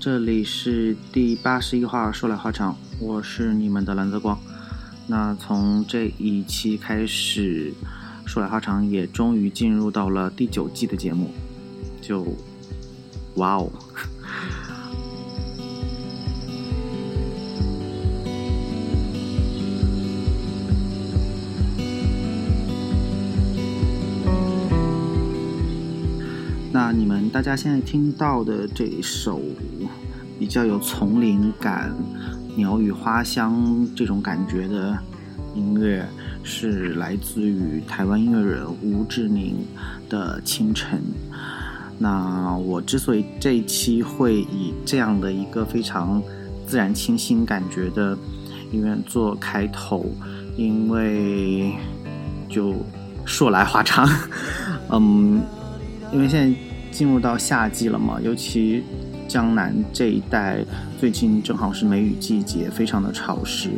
这里是第八十一话说来话长，我是你们的蓝泽光。那从这一期开始，说来话长也终于进入到了第九季的节目，就哇哦！那你们大家现在听到的这首较有丛林感、鸟语花香这种感觉的音乐，是来自于台湾音乐人吴志宁的《清晨》。那我之所以这一期会以这样的一个非常自然清新感觉的音乐做开头，因为就说来话长，嗯。因为现在进入到夏季了嘛，尤其江南这一带最近正好是梅雨季节，非常的潮湿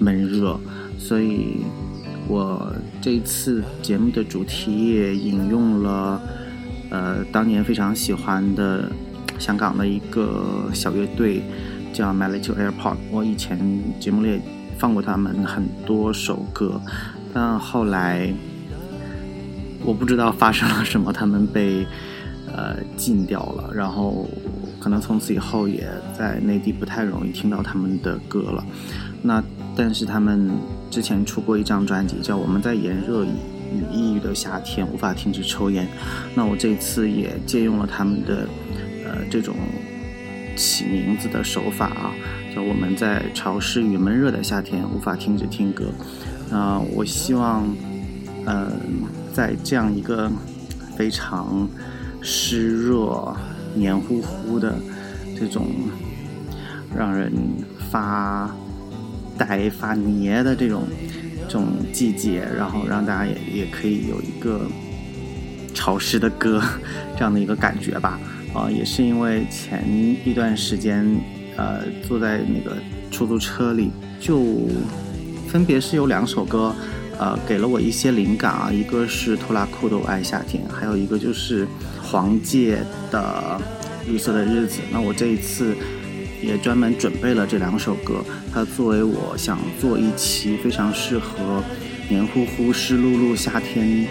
闷热，所以我这次节目的主题也引用了呃当年非常喜欢的香港的一个小乐队叫 My Little Airport，我以前节目里也放过他们很多首歌，但后来。我不知道发生了什么，他们被呃禁掉了，然后可能从此以后也在内地不太容易听到他们的歌了。那但是他们之前出过一张专辑，叫《我们在炎热与抑郁的夏天无法停止抽烟》。那我这次也借用了他们的呃这种起名字的手法啊，叫《我们在潮湿与闷热的夏天无法停止听歌》。那我希望嗯。在这样一个非常湿热、黏糊糊的这种让人发呆、发黏的这种这种季节，然后让大家也也可以有一个潮湿的歌这样的一个感觉吧。啊，也是因为前一段时间，呃，坐在那个出租车里，就分别是有两首歌。呃，给了我一些灵感啊，一个是拖拉库的《我爱夏天》，还有一个就是黄玠的《绿色的日子》。那我这一次也专门准备了这两首歌，它作为我想做一期非常适合黏糊糊、湿漉漉夏天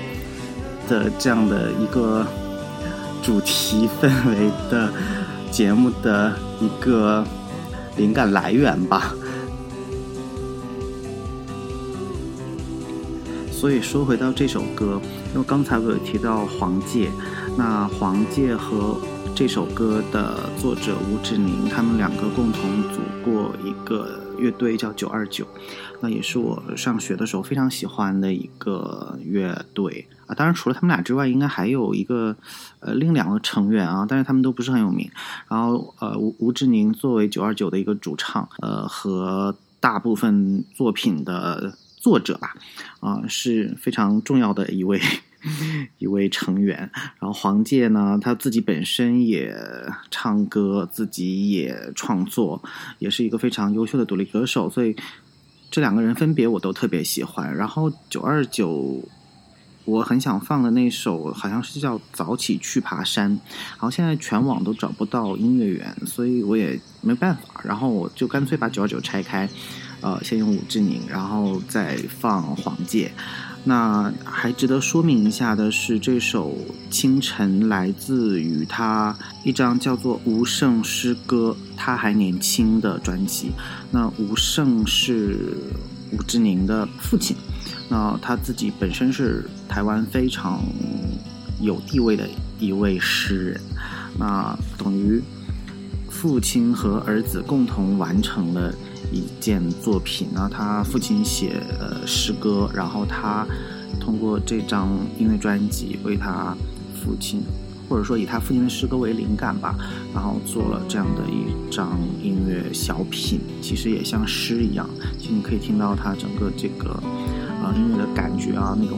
的这样的一个主题氛围的节目的一个灵感来源吧。所以说回到这首歌，因为刚才我有提到黄玠，那黄玠和这首歌的作者吴志宁，他们两个共同组过一个乐队叫九二九，那也是我上学的时候非常喜欢的一个乐队啊。当然除了他们俩之外，应该还有一个呃另两个成员啊，但是他们都不是很有名。然后呃吴吴志宁作为九二九的一个主唱，呃和大部分作品的。作者吧，啊是非常重要的一位 一位成员。然后黄玠呢，他自己本身也唱歌，自己也创作，也是一个非常优秀的独立歌手。所以这两个人分别我都特别喜欢。然后九二九，我很想放的那首好像是叫《早起去爬山》，然后现在全网都找不到音乐源，所以我也没办法。然后我就干脆把九二九拆开。呃，先用武志宁，然后再放黄玠。那还值得说明一下的是，这首《清晨》来自于他一张叫做《吴胜诗歌》，他还年轻的专辑。那吴胜是吴志宁的父亲，那他自己本身是台湾非常有地位的一位诗人，那等于父亲和儿子共同完成了。一件作品，呢他父亲写呃诗歌，然后他通过这张音乐专辑为他父亲，或者说以他父亲的诗歌为灵感吧，然后做了这样的一张音乐小品，其实也像诗一样，其实你可以听到他整个这个啊音乐的感觉啊，那种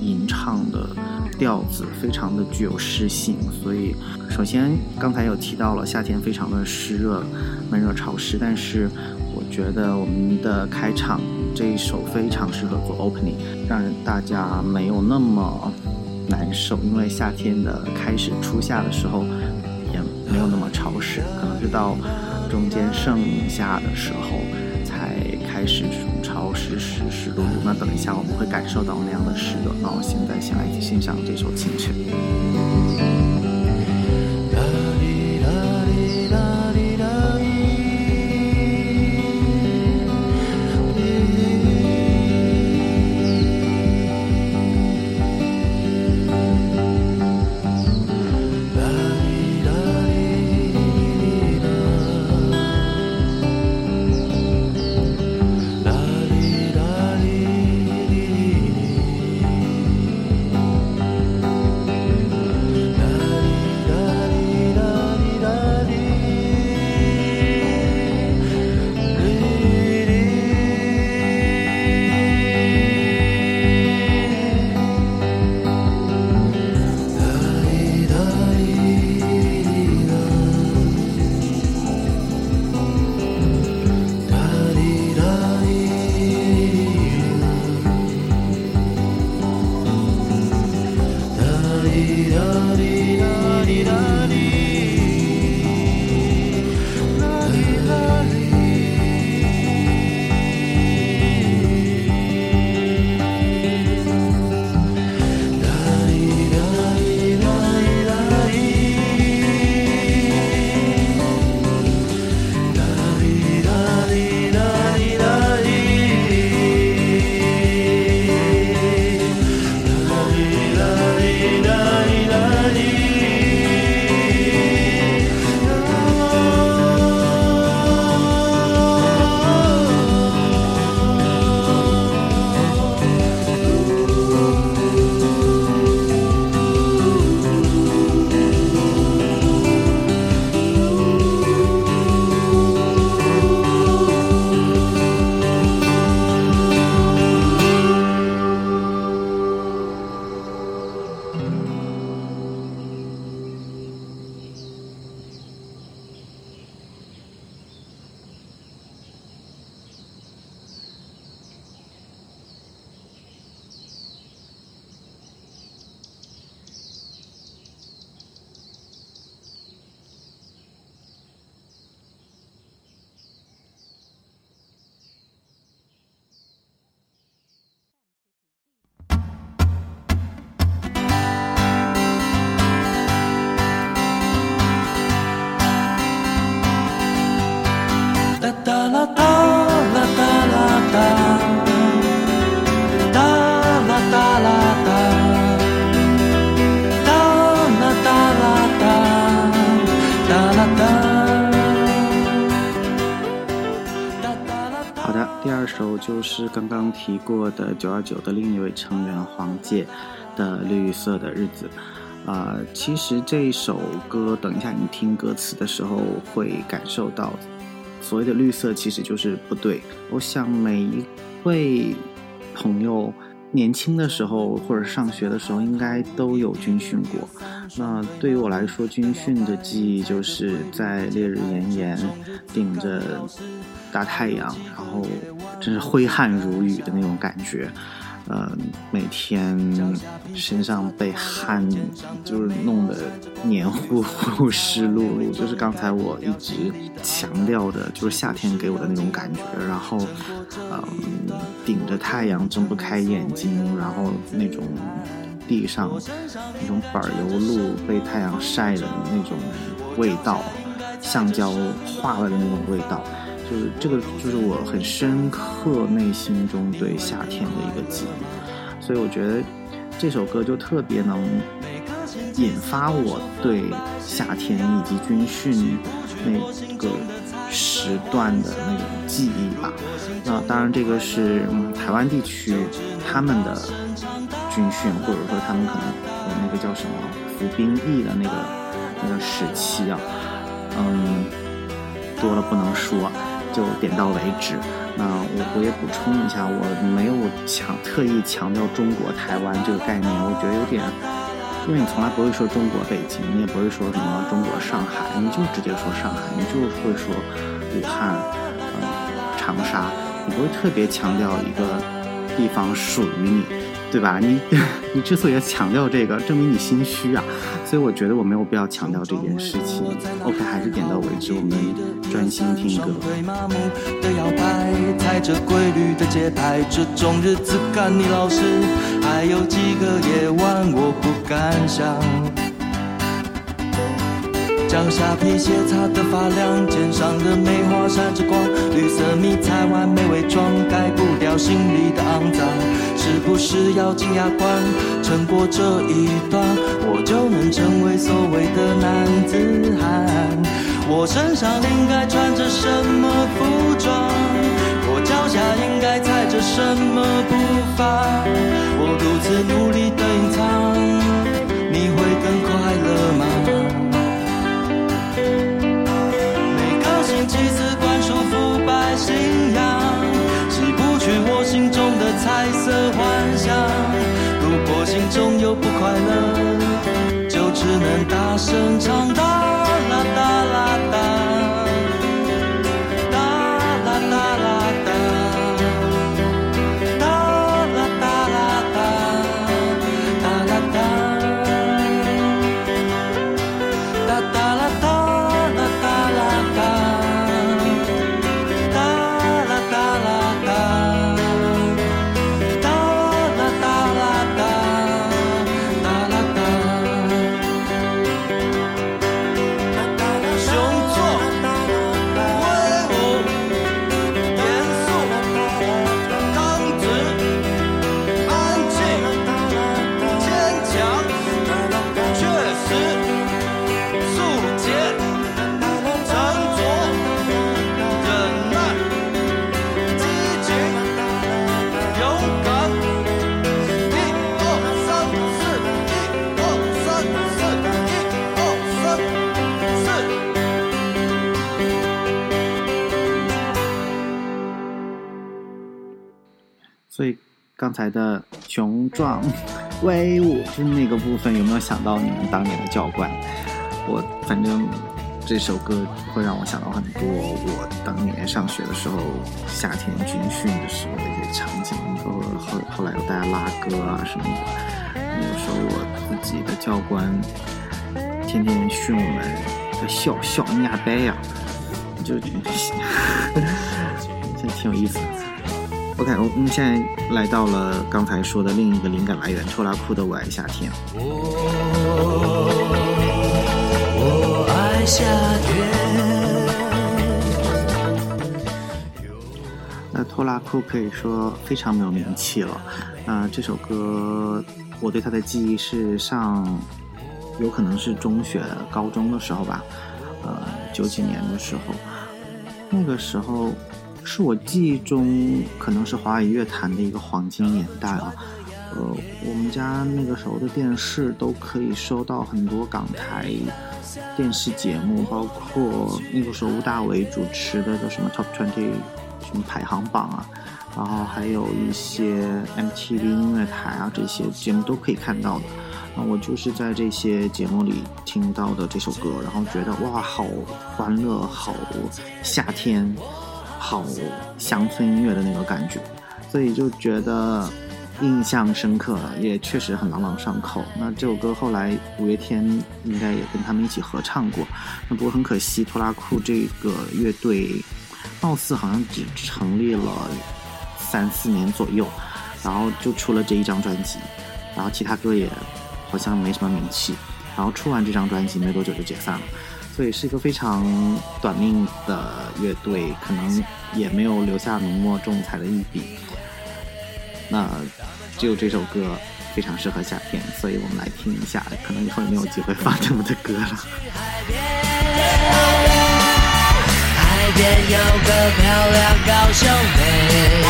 吟唱的调子非常的具有诗性，所以首先刚才有提到了夏天非常的湿热、闷热潮湿，但是。我觉得我们的开场这一首非常适合做 opening，让人大家没有那么难受，因为夏天的开始初夏的时候，也没有那么潮湿，可能是到中间盛夏的时候才开始这种潮湿湿湿漉漉。那等一下我们会感受到那样的湿热。那我现在先来欣赏这首《清晨》。的九二九的另一位成员黄玠的《绿色的日子》啊，其实这首歌，等一下你听歌词的时候会感受到，所谓的绿色其实就是不对。我想每一位朋友年轻的时候或者上学的时候应该都有军训过。那对于我来说，军训的记忆就是在烈日炎炎，顶着大太阳，然后。真是挥汗如雨的那种感觉，呃，每天身上被汗就是弄得黏糊糊、湿漉漉，就是刚才我一直强调的，就是夏天给我的那种感觉。然后，嗯，顶着太阳睁不开眼睛，然后那种地上那种柏油路被太阳晒的那种味道，橡胶化了的那种味道。就是这个，就是我很深刻内心中对夏天的一个记忆，所以我觉得这首歌就特别能引发我对夏天以及军训那个时段的那种记忆吧。那当然，这个是台湾地区他们的军训，或者说他们可能有那个叫什么服兵役的那个那个时期啊，嗯，多了不能说。就点到为止。那我我也补充一下，我没有强特意强调中国台湾这个概念，我觉得有点，因为你从来不会说中国北京，你也不会说什么中国上海，你就直接说上海，你就会说武汉，嗯，长沙，你不会特别强调一个地方属于你，对吧？你 你之所以要强调这个，证明你心虚啊。所以我觉得我没有必要强调这件事情。OK，还是点到为止，我们专心听歌。的摇摆，踩着规律的节拍，这种日子看你老实，还有几个夜晚我不敢想。脚下皮鞋擦得发亮，肩上的梅花闪着光，绿色迷彩完美伪装，盖不掉心里的肮脏。是不是要紧牙关？撑过这一段，我就能成为所谓的男子汉。我身上应该穿着什么服装？我脚下应该踩着什么步伐？我独自努力的隐藏，你会更快乐吗？生长刚才的雄壮、威武，就那个部分，有没有想到你们当年的教官？我反正这首歌会让我想到很多我当年上学的时候，夏天军训的时候的一些场景，包括后后来有大家拉歌啊什么的。那个时候我自己的教官天天训我们，笑笑压呆呀，就 现在挺有意思的。OK，我们现在来到了刚才说的另一个灵感来源，拖拉库的《我爱夏天》。我爱夏天。那拖拉库可以说非常没有名气了。那这首歌，我对他的记忆是上，有可能是中学、高中的时候吧。呃，九几年的时候，那个时候。是我记忆中可能是华语乐坛的一个黄金年代啊，呃，我们家那个时候的电视都可以收到很多港台电视节目，包括那个时候吴大维主持的叫什么 Top Twenty 什么排行榜啊，然后还有一些 MTV 音乐台啊这些节目都可以看到的。那我就是在这些节目里听到的这首歌，然后觉得哇，好欢乐，好夏天。好乡村音乐的那个感觉，所以就觉得印象深刻，也确实很朗朗上口。那这首歌后来五月天应该也跟他们一起合唱过。那不过很可惜，拖拉库这个乐队貌似好像只成立了三四年左右，然后就出了这一张专辑，然后其他歌也好像没什么名气。然后出完这张专辑没多久就解散了。所以是一个非常短命的乐队，可能也没有留下浓墨重彩的一笔。那只有这首歌非常适合夏天，所以我们来听一下。可能以后也没有机会放这么的歌了。海边有个漂亮高兄妹，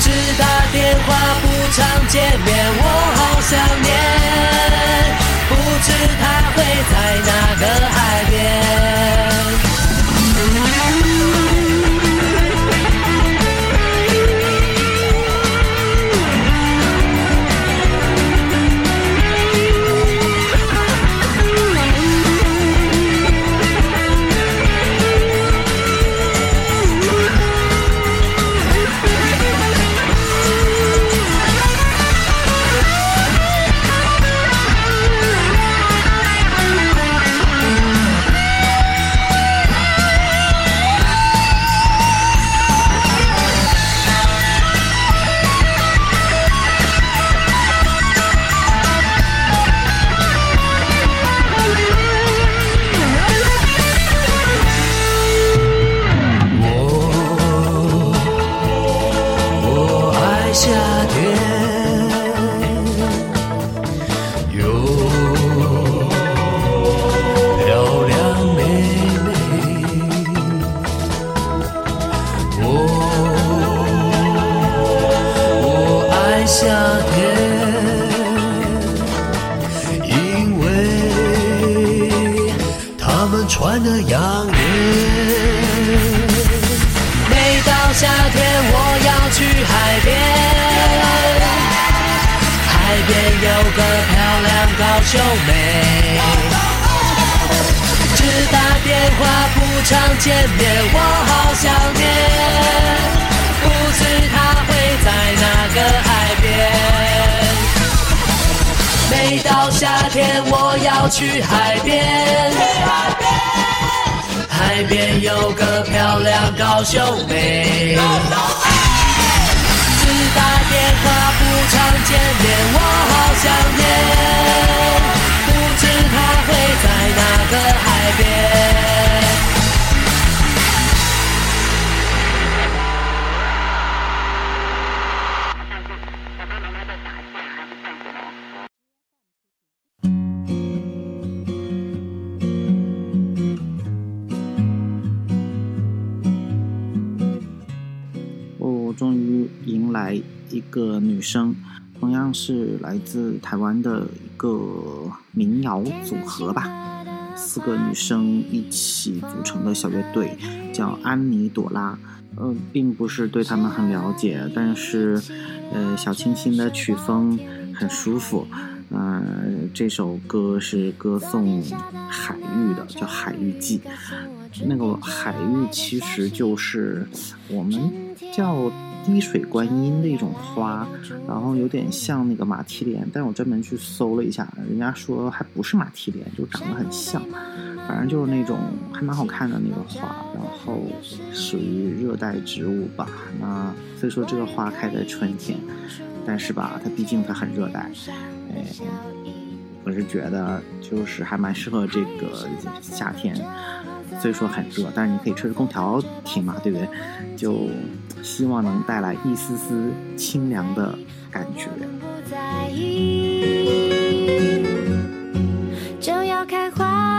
只打电话不常见面，我好想念。不知他会在哪个海边。秀妹，只打电话不常见面，我好想念，不知她会在哪个海边。每到夏天我要去海边。海边有个漂亮高秀妹，只打电话常见面，我好想念，不知她会在哪个海边。个女生，同样是来自台湾的一个民谣组合吧，四个女生一起组成的小乐队，叫安妮朵拉。呃，并不是对他们很了解，但是，呃，小清新的曲风很舒服。嗯，这首歌是歌颂海域的，叫《海域记》。那个海域其实就是我们叫。滴水观音那种花，然后有点像那个马蹄莲，但我专门去搜了一下，人家说还不是马蹄莲，就长得很像，反正就是那种还蛮好看的那个花，然后属于热带植物吧。那所以说这个花开在春天，但是吧，它毕竟它很热带，哎，我是觉得就是还蛮适合这个夏天。虽说很热，但是你可以吹着空调听嘛，对不对？就希望能带来一丝丝清凉的感觉。就要开花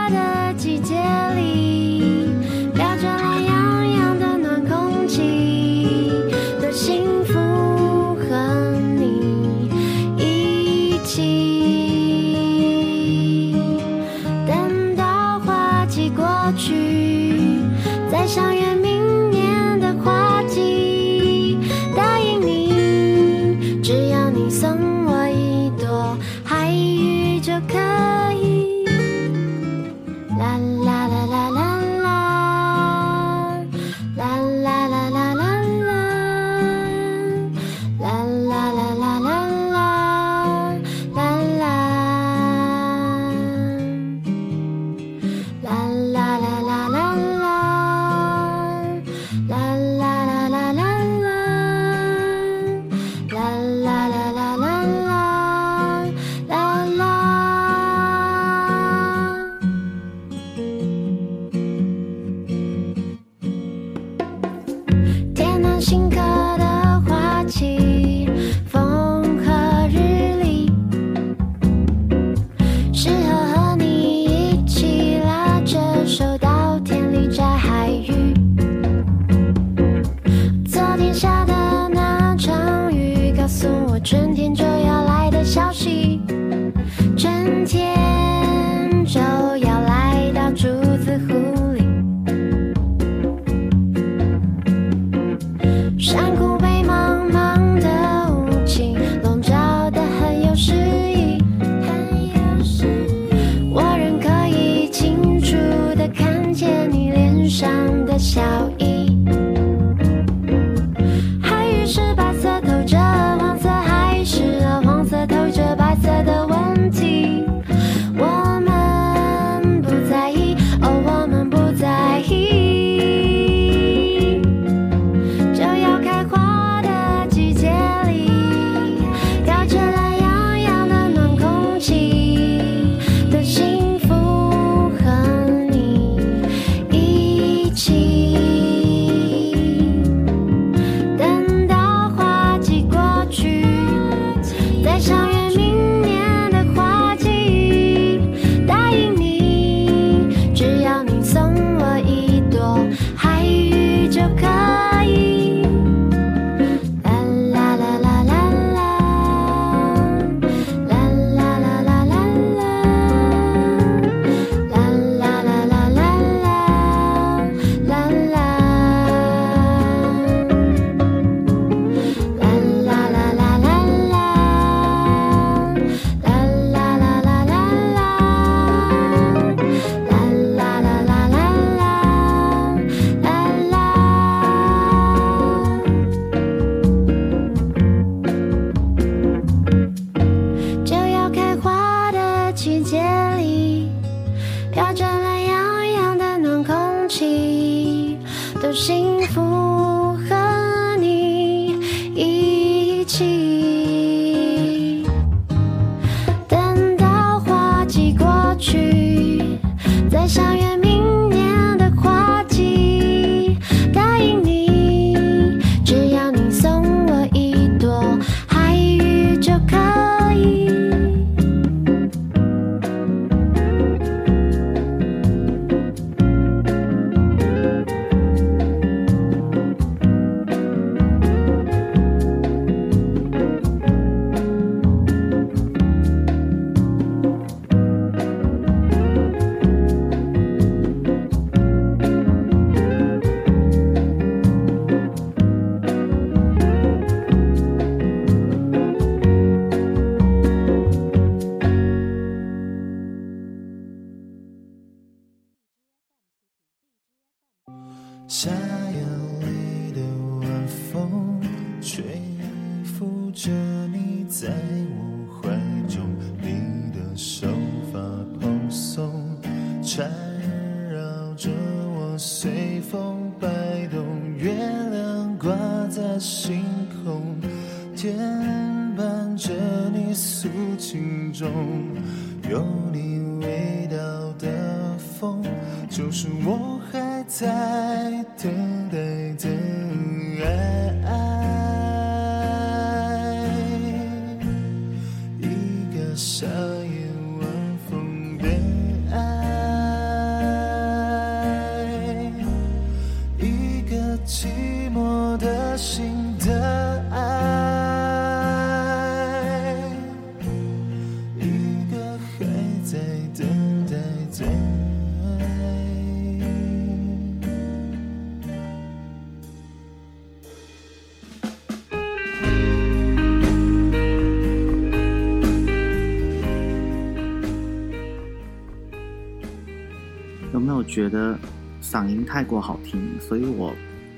觉得嗓音太过好听，所以我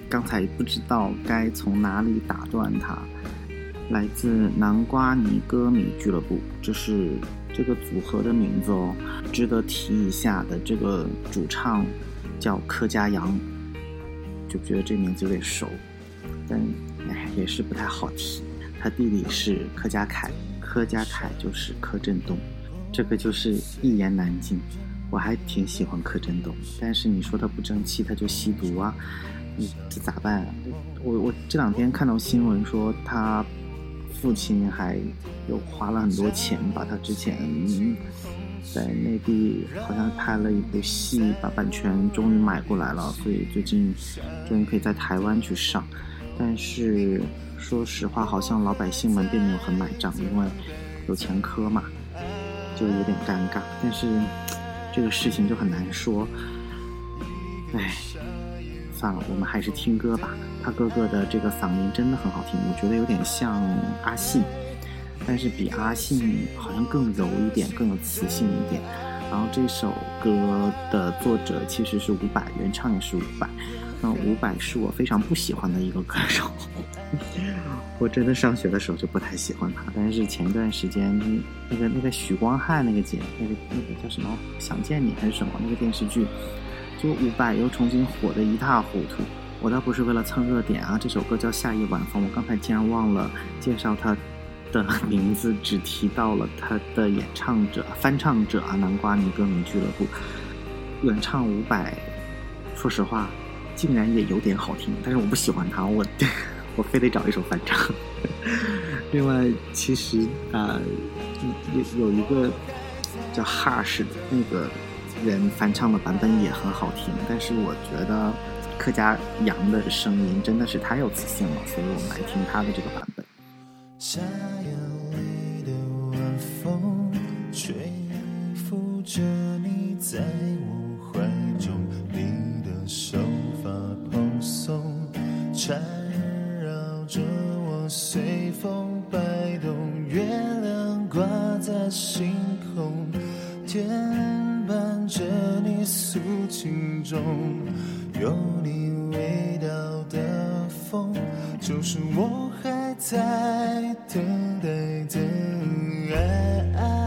刚才不知道该从哪里打断他。来自南瓜泥歌迷俱乐部，这是这个组合的名字哦。值得提一下的，这个主唱叫柯佳阳，就觉得这名字有点熟，但哎也是不太好提。他弟弟是柯佳凯，柯佳凯就是柯震东，这个就是一言难尽。我还挺喜欢柯震东，但是你说他不争气，他就吸毒啊，你这咋办、啊？我我这两天看到新闻说他父亲还有花了很多钱把他之前在内地好像拍了一部戏，把版权终于买过来了，所以最近终于可以在台湾去上。但是说实话，好像老百姓们并没有很买账，因为有前科嘛，就有点尴尬。但是这个事情就很难说，哎，算了，我们还是听歌吧。他哥哥的这个嗓音真的很好听，我觉得有点像阿信，但是比阿信好像更柔一点，更有磁性一点。然后这首歌的作者其实是伍佰，原唱也是伍佰。那伍佰是我非常不喜欢的一个歌手，我真的上学的时候就不太喜欢他。但是前一段时间那个那个许光汉那个节那个那个叫什么《想见你》还是什么那个电视剧，就伍佰又重新火得一塌糊涂。我倒不是为了蹭热点啊，这首歌叫《夏夜晚风》，我刚才竟然忘了介绍他的名字，只提到了他的演唱者、翻唱者啊，南瓜泥歌迷俱乐部。原唱伍佰，说实话，竟然也有点好听，但是我不喜欢他，我我非得找一首翻唱。另外，其实啊、呃有有一个叫 Hush 的那个人翻唱的版本也很好听，但是我觉得客家羊的声音真的是太有磁性了，所以我们来听他的这个版本。夏夜里的晚风，吹拂着你在我缠绕着我随风摆动。月亮挂在星空，牵绊着你诉情衷，有你味道的风，就是我还在等待的爱。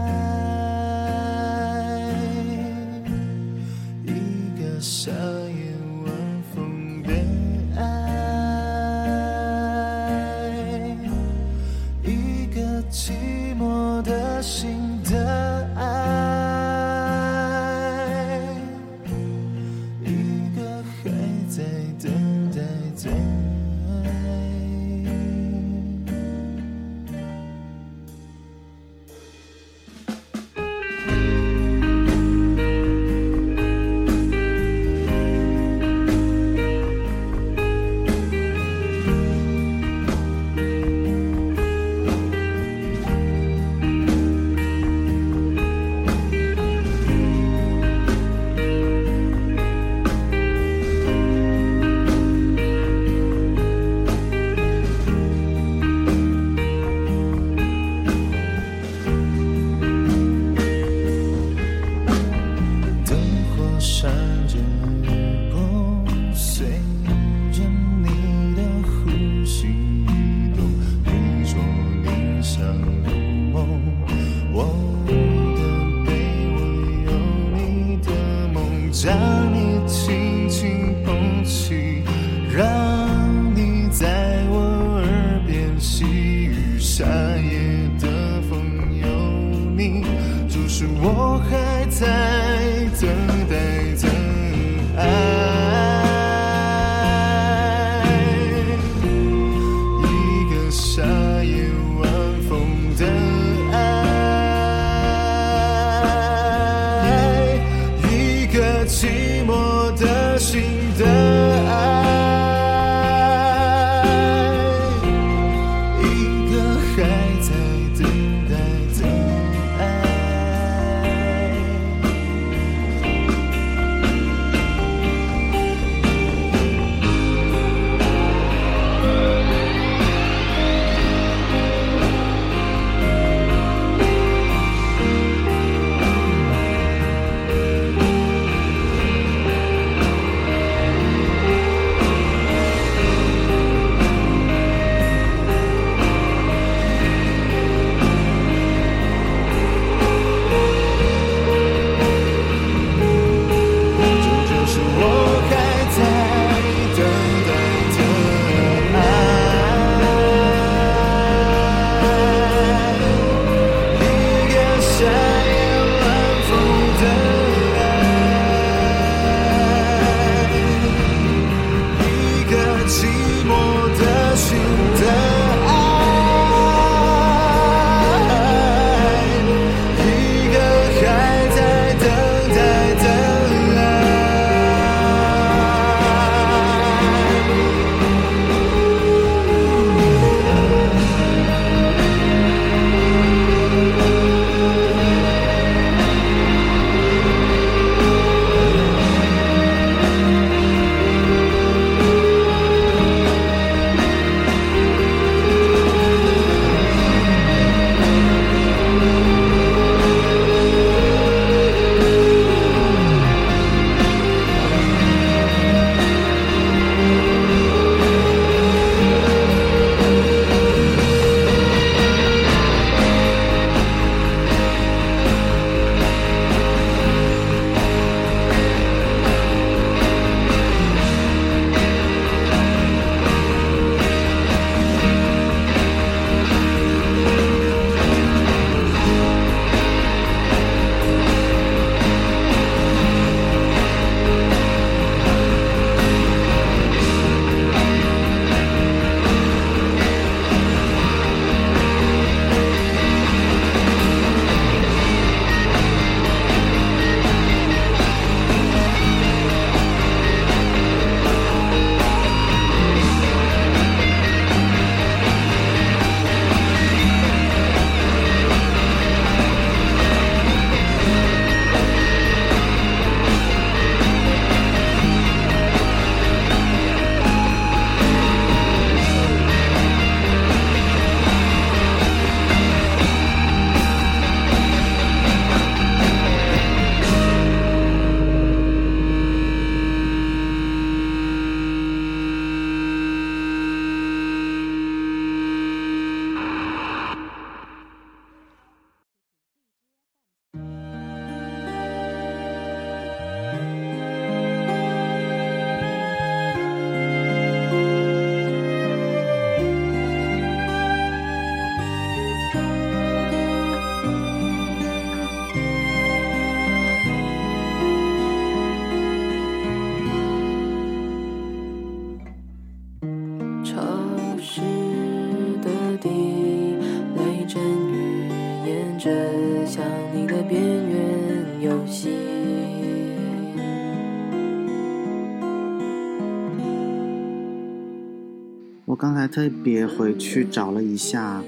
特别回去找了一下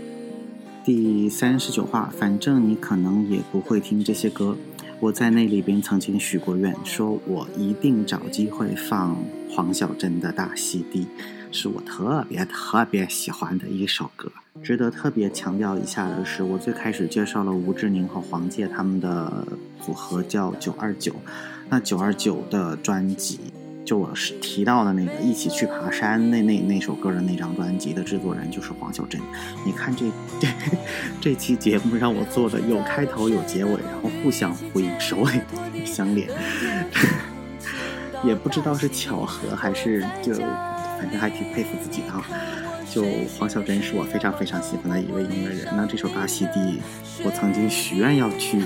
第三十九话，反正你可能也不会听这些歌。我在那里边曾经许过愿，说我一定找机会放黄小珍的《大溪地》，是我特别特别喜欢的一首歌。值得特别强调一下的是，我最开始介绍了吴志宁和黄玠他们的组合叫九二九，那九二九的专辑。就我是提到的那个一起去爬山那那那首歌的那张专辑的制作人就是黄小珍。你看这这这期节目让我做的有开头有结尾，然后互相呼应，首尾相连，也不知道是巧合还是就反正还挺佩服自己的啊。就黄小珍是我非常非常喜欢的一位音乐人。那这首《大溪地》，我曾经许愿要去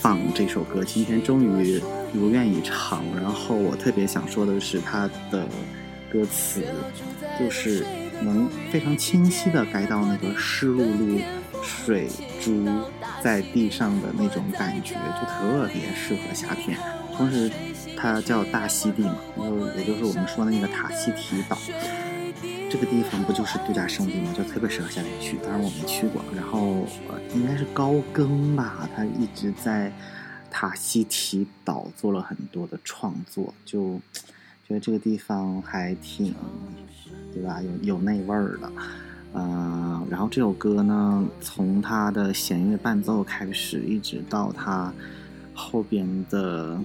放这首歌，今天终于如愿以偿。然后我特别想说的是，它的歌词就是能非常清晰的改到那个湿漉漉水珠在地上的那种感觉，就特别适合夏天。同时，它叫大溪地嘛，就也就是我们说的那个塔希提岛。这个地方不就是度假胜地吗？就特别适合夏天去。当然我没去过。然后呃，应该是高更吧，他一直在塔希提岛做了很多的创作，就觉得这个地方还挺，对吧？有有那味儿的。呃，然后这首歌呢，从它的弦乐伴奏开始，一直到它后边的。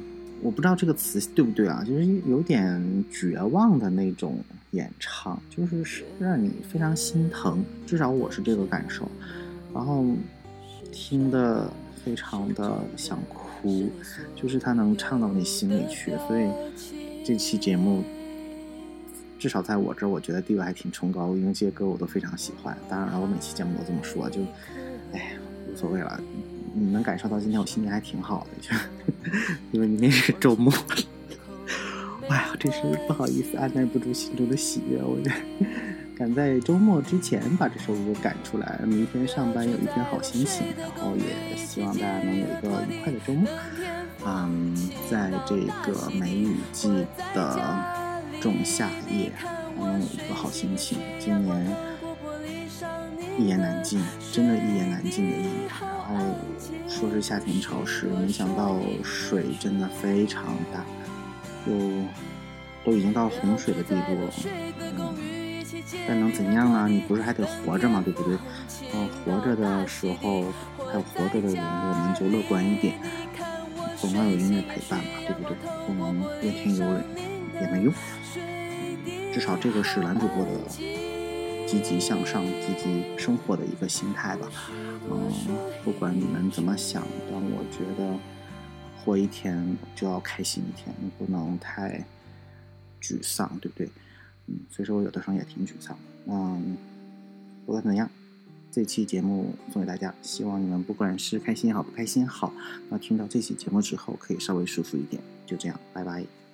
我不知道这个词对不对啊，就是有点绝望的那种演唱，就是让你非常心疼，至少我是这个感受。然后听的非常的想哭，就是他能唱到你心里去，所以这期节目至少在我这儿，我觉得地位还挺崇高，因为这些歌我都非常喜欢。当然了，我每期节目都这么说，就哎无所谓了。你能感受到今天我心情还挺好的，就因为明天是周末。哎呀，真是不好意思，按耐不住心中的喜悦，我赶在周末之前把这首歌赶出来，明天上班有一天好心情，然后也希望大家能有一个愉快的周末。嗯，在这个梅雨季的仲夏夜，能有一个好心情。今年。一言难尽，真的，一言难尽的一年。然后说是夏天潮湿，没想到水真的非常大，又都已经到洪水的地步了。嗯，但能怎样啊？你不是还得活着吗？对不对？嗯，活着的时候还有活着的人，我们就乐观一点，总要有音乐陪伴嘛，对不对？不能怨天尤人也没用。至少这个是男主播的。积极向上、积极生活的一个心态吧。嗯，不管你们怎么想，但我觉得活一天就要开心一天，你不能太沮丧，对不对？嗯，所以说我有的时候也挺沮丧。嗯，不管怎样，这期节目送给大家，希望你们不管是开心也好，不开心也好，那听到这期节目之后可以稍微舒服一点。就这样，拜拜。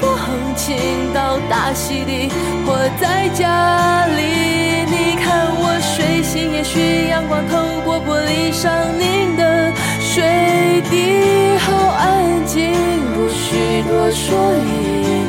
风轻到大溪地。或在家里，你看我睡醒，也许阳光透过玻璃上凝的水滴，好安静，不许多说一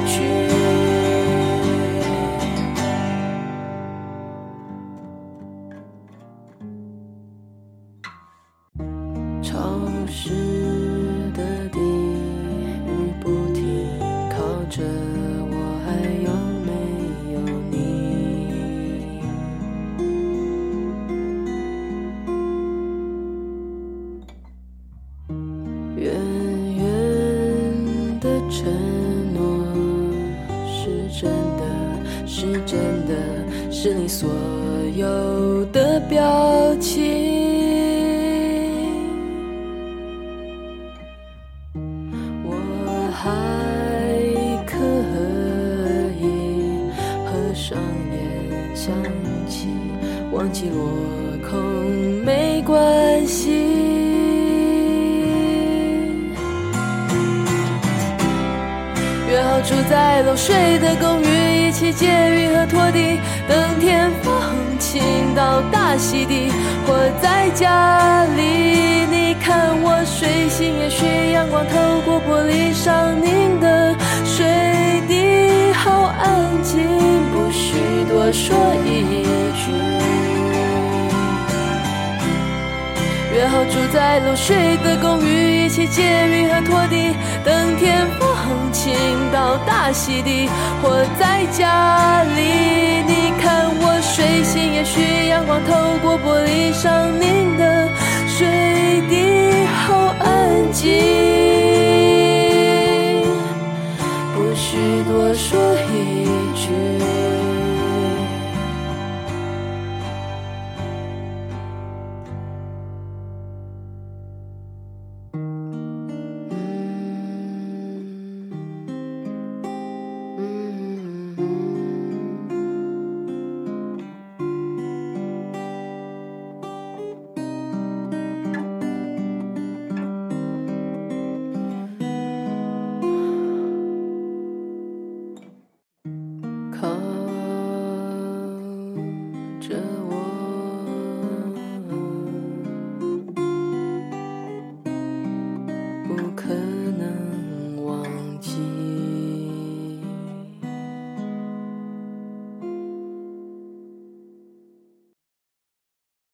洗涤，或在家里。你看我睡醒，也许阳光透过玻璃上凝的水滴，好安静，不需多说一句。约好住在漏水的公寓，一起借雨和拖地，等天航行到大溪地，活在家里。你看我睡醒，也许阳光透过玻璃上，你的水滴好安静，不需多说一句。